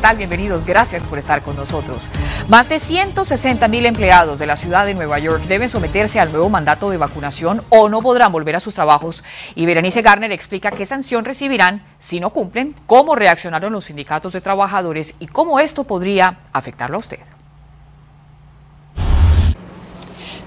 tal? Bienvenidos, gracias por estar con nosotros. Más de 160 mil empleados de la ciudad de Nueva York deben someterse al nuevo mandato de vacunación o no podrán volver a sus trabajos. Y Berenice Garner explica qué sanción recibirán si no cumplen, cómo reaccionaron los sindicatos de trabajadores y cómo esto podría afectarlo a usted.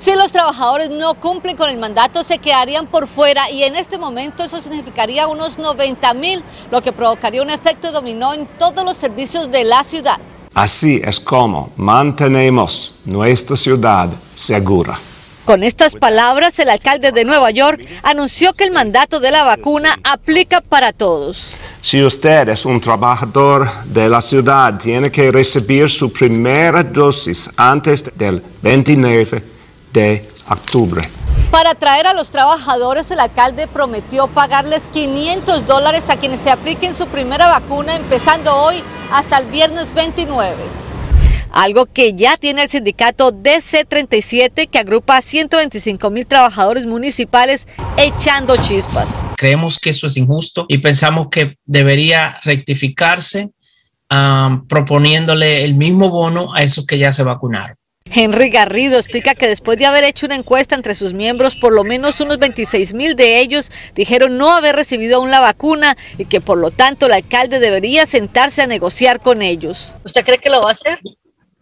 Si los trabajadores no cumplen con el mandato, se quedarían por fuera y en este momento eso significaría unos 90 mil, lo que provocaría un efecto dominó en todos los servicios de la ciudad. Así es como mantenemos nuestra ciudad segura. Con estas palabras, el alcalde de Nueva York anunció que el mandato de la vacuna aplica para todos. Si usted es un trabajador de la ciudad, tiene que recibir su primera dosis antes del 29 de octubre. Para atraer a los trabajadores, el alcalde prometió pagarles 500 dólares a quienes se apliquen su primera vacuna empezando hoy hasta el viernes 29. Algo que ya tiene el sindicato DC37 que agrupa a 125 mil trabajadores municipales echando chispas. Creemos que eso es injusto y pensamos que debería rectificarse um, proponiéndole el mismo bono a esos que ya se vacunaron. Henry Garrido explica que después de haber hecho una encuesta entre sus miembros, por lo menos unos 26 mil de ellos dijeron no haber recibido aún la vacuna y que por lo tanto el alcalde debería sentarse a negociar con ellos. ¿Usted cree que lo va a hacer?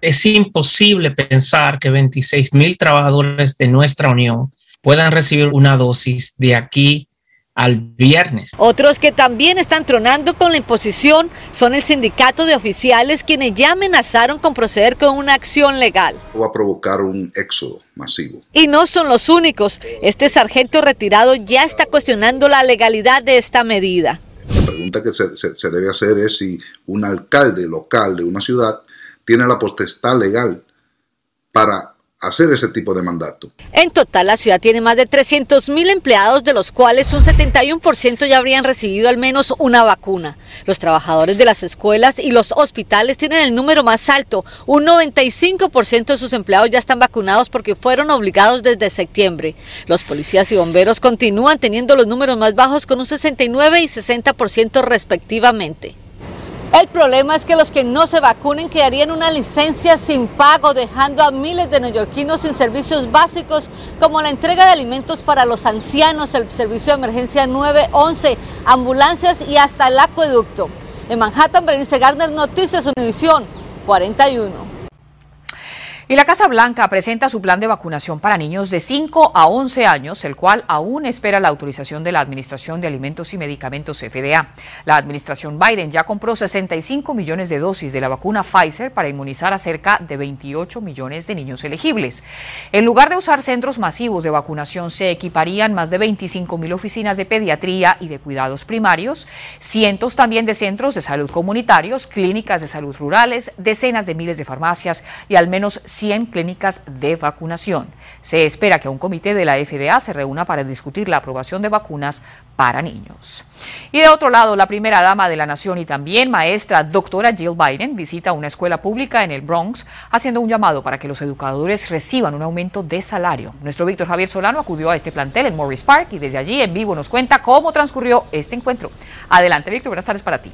Es imposible pensar que 26 mil trabajadores de nuestra unión puedan recibir una dosis de aquí al viernes. Otros que también están tronando con la imposición son el sindicato de oficiales quienes ya amenazaron con proceder con una acción legal. Va a provocar un éxodo masivo. Y no son los únicos. Este sargento retirado ya está cuestionando la legalidad de esta medida. La pregunta que se, se debe hacer es si un alcalde local de una ciudad tiene la potestad legal para hacer ese tipo de mandato. En total, la ciudad tiene más de 300 mil empleados, de los cuales un 71% ya habrían recibido al menos una vacuna. Los trabajadores de las escuelas y los hospitales tienen el número más alto. Un 95% de sus empleados ya están vacunados porque fueron obligados desde septiembre. Los policías y bomberos continúan teniendo los números más bajos con un 69 y 60% respectivamente. El problema es que los que no se vacunen quedarían una licencia sin pago, dejando a miles de neoyorquinos sin servicios básicos como la entrega de alimentos para los ancianos, el servicio de emergencia 911, ambulancias y hasta el acueducto. En Manhattan, Berenice Gardner, Noticias Univisión 41. Y la Casa Blanca presenta su plan de vacunación para niños de 5 a 11 años, el cual aún espera la autorización de la Administración de Alimentos y Medicamentos FDA. La administración Biden ya compró 65 millones de dosis de la vacuna Pfizer para inmunizar a cerca de 28 millones de niños elegibles. En lugar de usar centros masivos de vacunación, se equiparían más de 25 mil oficinas de pediatría y de cuidados primarios, cientos también de centros de salud comunitarios, clínicas de salud rurales, decenas de miles de farmacias y al menos 100 clínicas de vacunación. Se espera que un comité de la FDA se reúna para discutir la aprobación de vacunas para niños. Y de otro lado, la primera dama de la nación y también maestra doctora Jill Biden visita una escuela pública en el Bronx haciendo un llamado para que los educadores reciban un aumento de salario. Nuestro Víctor Javier Solano acudió a este plantel en Morris Park y desde allí en vivo nos cuenta cómo transcurrió este encuentro. Adelante, Víctor, buenas tardes para ti.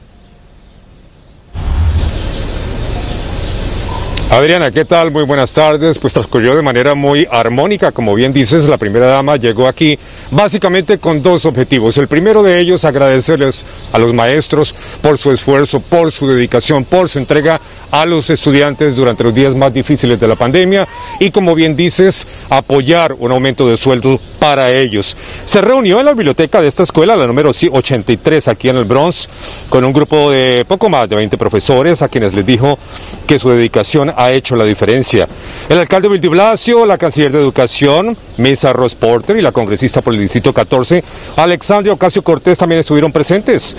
Adriana, ¿qué tal? Muy buenas tardes. Pues transcurrió de manera muy armónica, como bien dices, la primera dama llegó aquí básicamente con dos objetivos. El primero de ellos, agradecerles a los maestros por su esfuerzo, por su dedicación, por su entrega a los estudiantes durante los días más difíciles de la pandemia y, como bien dices, apoyar un aumento de sueldo para ellos. Se reunió en la biblioteca de esta escuela, la número 83 aquí en el Bronx, con un grupo de poco más de 20 profesores a quienes les dijo que su dedicación ha hecho la diferencia. El alcalde Bill Blasio, la canciller de Educación, Misa Ross Porter y la congresista por el Distrito 14, Alexandria Ocasio Cortés también estuvieron presentes.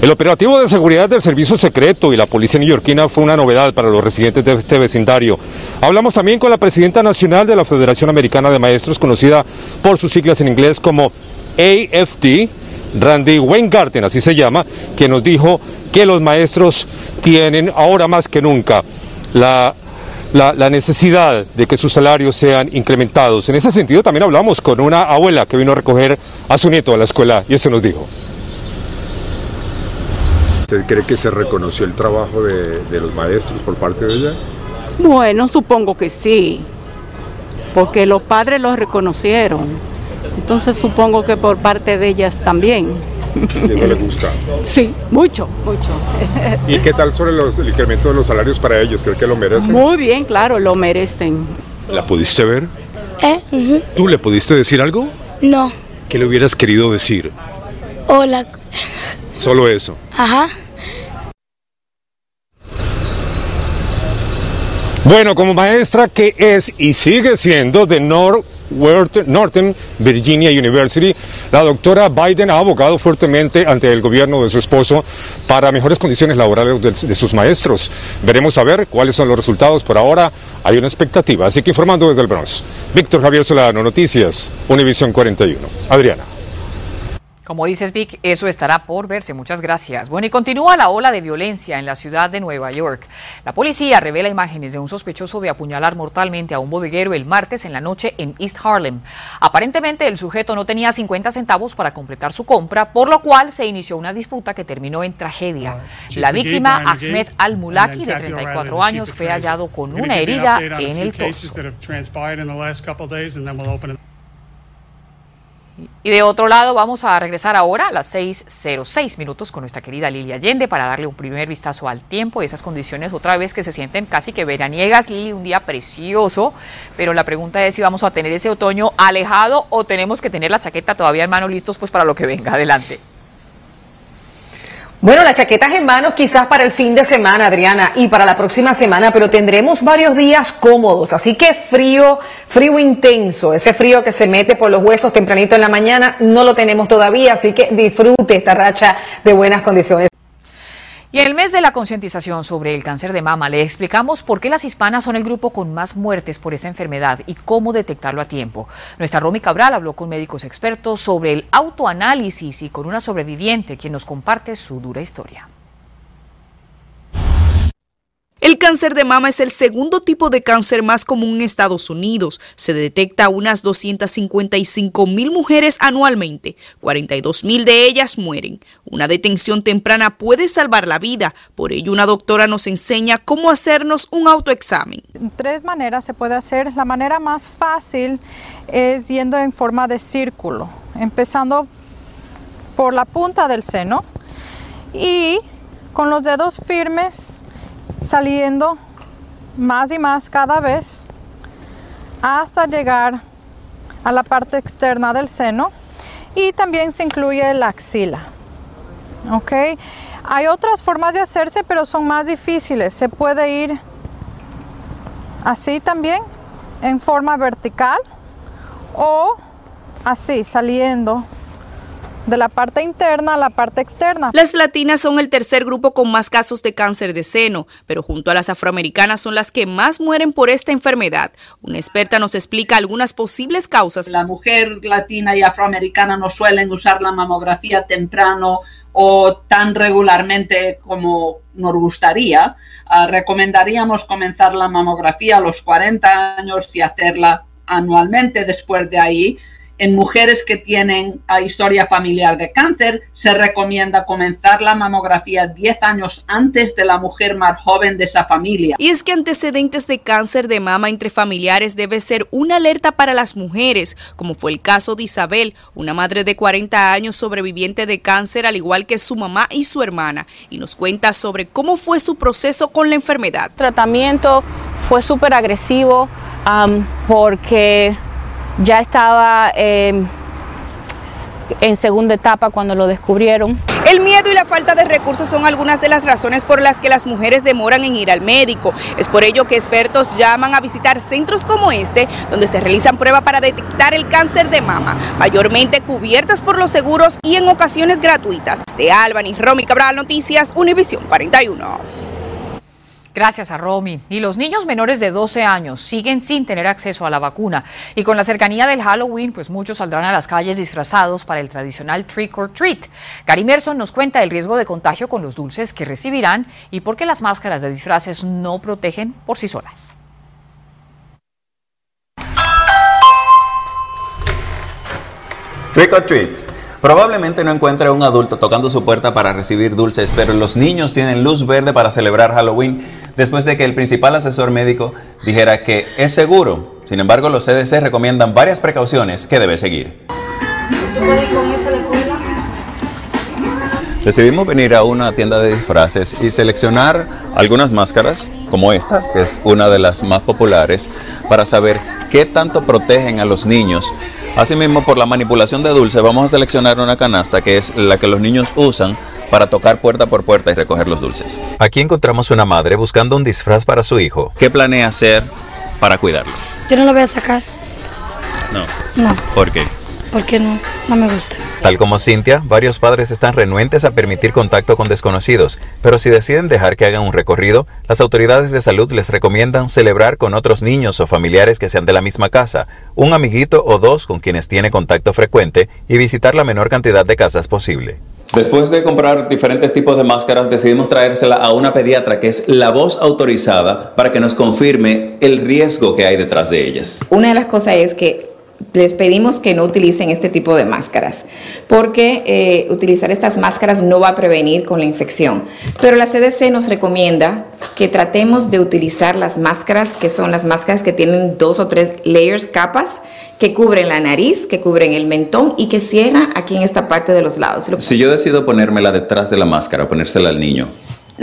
El operativo de seguridad del Servicio Secreto y la Policía Neoyorquina fue una novedad para los residentes de este vecindario. Hablamos también con la presidenta nacional de la Federación Americana de Maestros, conocida por sus siglas en inglés como AFD, Randy Weingarten, así se llama, que nos dijo que los maestros tienen ahora más que nunca la la, necesidad de que sus salarios sean incrementados. En ese sentido también hablamos con una abuela que vino a recoger a su nieto a la escuela y eso nos dijo. ¿Usted cree que se reconoció el trabajo de, de los maestros por parte de ella? Bueno, supongo que sí, porque los padres los reconocieron. Entonces supongo que por parte de ellas también. ¿Y eso le gusta? Sí, mucho, mucho. ¿Y qué tal sobre los, el incremento de los salarios para ellos? ¿Cree que lo merecen? Muy bien, claro, lo merecen. ¿La pudiste ver? ¿Eh? ¿Tú le pudiste decir algo? No. ¿Qué le hubieras querido decir? Hola. Solo eso. Ajá. Bueno, como maestra que es y sigue siendo de North Northern Virginia University, la doctora Biden ha abogado fuertemente ante el gobierno de su esposo para mejores condiciones laborales de, sus maestros. Veremos a ver cuáles son los resultados. Por ahora hay una expectativa. Así que informando desde el Bronx, Víctor Javier Solano, Noticias, Univisión 41. Adriana. Como dices, Vic, eso estará por verse. Muchas gracias. Bueno, y continúa la ola de violencia en la ciudad de Nueva York. La policía revela imágenes de un sospechoso de apuñalar mortalmente a un bodeguero el martes en la noche en East Harlem. Aparentemente, el sujeto no tenía 50 centavos para completar su compra, por lo cual se inició una disputa que terminó en tragedia. La víctima, Ahmed Al-Mulaki, de 34 años, fue hallado con una herida en el torso. Y de otro lado, vamos a regresar ahora a las 6.06 minutos con nuestra querida Lili Allende para darle un primer vistazo al tiempo y esas condiciones otra vez que se sienten casi que veraniegas. Lili, un día precioso, pero la pregunta es si vamos a tener ese otoño alejado o tenemos que tener la chaqueta todavía en mano listos pues para lo que venga. Adelante. Bueno, las chaquetas en manos quizás para el fin de semana, Adriana, y para la próxima semana, pero tendremos varios días cómodos, así que frío, frío intenso, ese frío que se mete por los huesos tempranito en la mañana, no lo tenemos todavía, así que disfrute esta racha de buenas condiciones. Y en el mes de la concientización sobre el cáncer de mama le explicamos por qué las hispanas son el grupo con más muertes por esta enfermedad y cómo detectarlo a tiempo. Nuestra Romy Cabral habló con médicos expertos sobre el autoanálisis y con una sobreviviente quien nos comparte su dura historia. El cáncer de mama es el segundo tipo de cáncer más común en Estados Unidos. Se detecta a unas 255 mil mujeres anualmente. 42 mil de ellas mueren. Una detención temprana puede salvar la vida. Por ello, una doctora nos enseña cómo hacernos un autoexamen. Tres maneras se puede hacer. La manera más fácil es yendo en forma de círculo, empezando por la punta del seno y con los dedos firmes saliendo más y más cada vez hasta llegar a la parte externa del seno y también se incluye la axila. ¿Ok? Hay otras formas de hacerse, pero son más difíciles. Se puede ir así también, en forma vertical o así, saliendo de la parte interna a la parte externa. Las latinas son el tercer grupo con más casos de cáncer de seno, pero junto a las afroamericanas son las que más mueren por esta enfermedad. Una experta nos explica algunas posibles causas. La mujer latina y afroamericana no suelen usar la mamografía temprano o tan regularmente como nos gustaría. Ah, recomendaríamos comenzar la mamografía a los 40 años y hacerla anualmente después de ahí en mujeres que tienen ah, historia familiar de cáncer, se recomienda comenzar la mamografía 10 años antes de la mujer más joven de esa familia. Y es que antecedentes de cáncer de mama entre familiares debe ser una alerta para las mujeres, como fue el caso de Isabel, una madre de 40 años sobreviviente de cáncer, al igual que su mamá y su hermana, y nos cuenta sobre cómo fue su proceso con la enfermedad. El tratamiento fue súper agresivo porque ya estaba em, en segunda etapa cuando lo descubrieron. El miedo y la falta de recursos son algunas de las razones por las que las mujeres demoran en ir al médico. Es por ello que expertos llaman a visitar centros como este, donde se realizan pruebas para detectar el cáncer de mama, mayormente cubiertas por los seguros y en ocasiones gratuitas. De Albany, Romy Cabral, Noticias, Univisión 41. Gracias a Romy. Y los niños menores de 12 años siguen sin tener acceso a la vacuna. Y con la cercanía del Halloween, pues muchos saldrán a las calles disfrazados para el tradicional trick or treat. Gary Merson nos cuenta el riesgo de contagio con los dulces que recibirán y por qué las máscaras de disfraces no protegen por sí solas. Trick or treat. Probablemente no encuentre a un adulto tocando su puerta para recibir dulces, pero los niños tienen luz verde para celebrar Halloween después de que el principal asesor médico dijera que es seguro. Sin embargo, los CDC recomiendan varias precauciones que debe seguir. Decidimos venir a una tienda de disfraces y seleccionar algunas máscaras, como esta, que es una de las más populares, para saber qué tanto protegen a los niños. Asimismo, por la manipulación de dulce, vamos a seleccionar una canasta que es la que los niños usan para tocar puerta por puerta y recoger los dulces. Aquí encontramos una madre buscando un disfraz para su hijo. ¿Qué planea hacer para cuidarlo? Yo no lo voy a sacar. No. No. ¿Por qué? Porque no, no me gusta. Tal como Cintia, varios padres están renuentes a permitir contacto con desconocidos, pero si deciden dejar que hagan un recorrido, las autoridades de salud les recomiendan celebrar con otros niños o familiares que sean de la misma casa, un amiguito o dos con quienes tiene contacto frecuente y visitar la menor cantidad de casas posible. Después de comprar diferentes tipos de máscaras, decidimos traérsela a una pediatra que es la voz autorizada para que nos confirme el riesgo que hay detrás de ellas. Una de las cosas es que les pedimos que no utilicen este tipo de máscaras, porque eh, utilizar estas máscaras no va a prevenir con la infección. Pero la CDC nos recomienda que tratemos de utilizar las máscaras, que son las máscaras que tienen dos o tres layers, capas, que cubren la nariz, que cubren el mentón y que cierran aquí en esta parte de los lados. Si yo decido ponérmela detrás de la máscara, ponérsela al niño,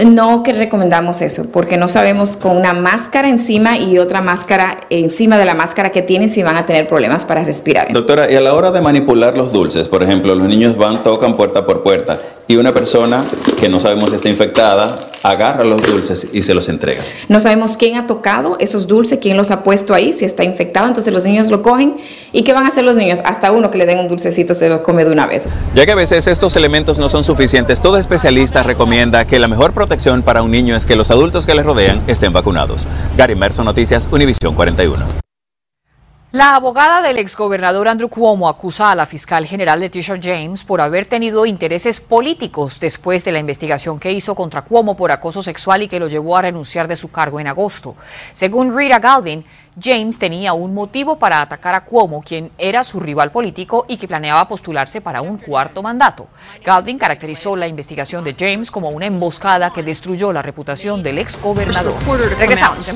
no que recomendamos eso, porque no sabemos con una máscara encima y otra máscara encima de la máscara que tienen si van a tener problemas para respirar. Doctora, y a la hora de manipular los dulces, por ejemplo, los niños van, tocan puerta por puerta y una persona que no sabemos si está infectada agarra los dulces y se los entrega. No sabemos quién ha tocado esos dulces, quién los ha puesto ahí, si está infectado, entonces los niños lo cogen y ¿qué van a hacer los niños? Hasta uno que le den un dulcecito se lo come de una vez. Ya que a veces estos elementos no son suficientes, todo especialista recomienda que la mejor protección para un niño es que los adultos que le rodean estén vacunados. Gary Merson Noticias, Univisión 41. La abogada del exgobernador Andrew Cuomo acusa a la fiscal general Leticia James por haber tenido intereses políticos después de la investigación que hizo contra Cuomo por acoso sexual y que lo llevó a renunciar de su cargo en agosto. Según Rita Galvin, James tenía un motivo para atacar a Cuomo, quien era su rival político y que planeaba postularse para un cuarto mandato. Galvin caracterizó la investigación de James como una emboscada que destruyó la reputación del exgobernador. Regresamos.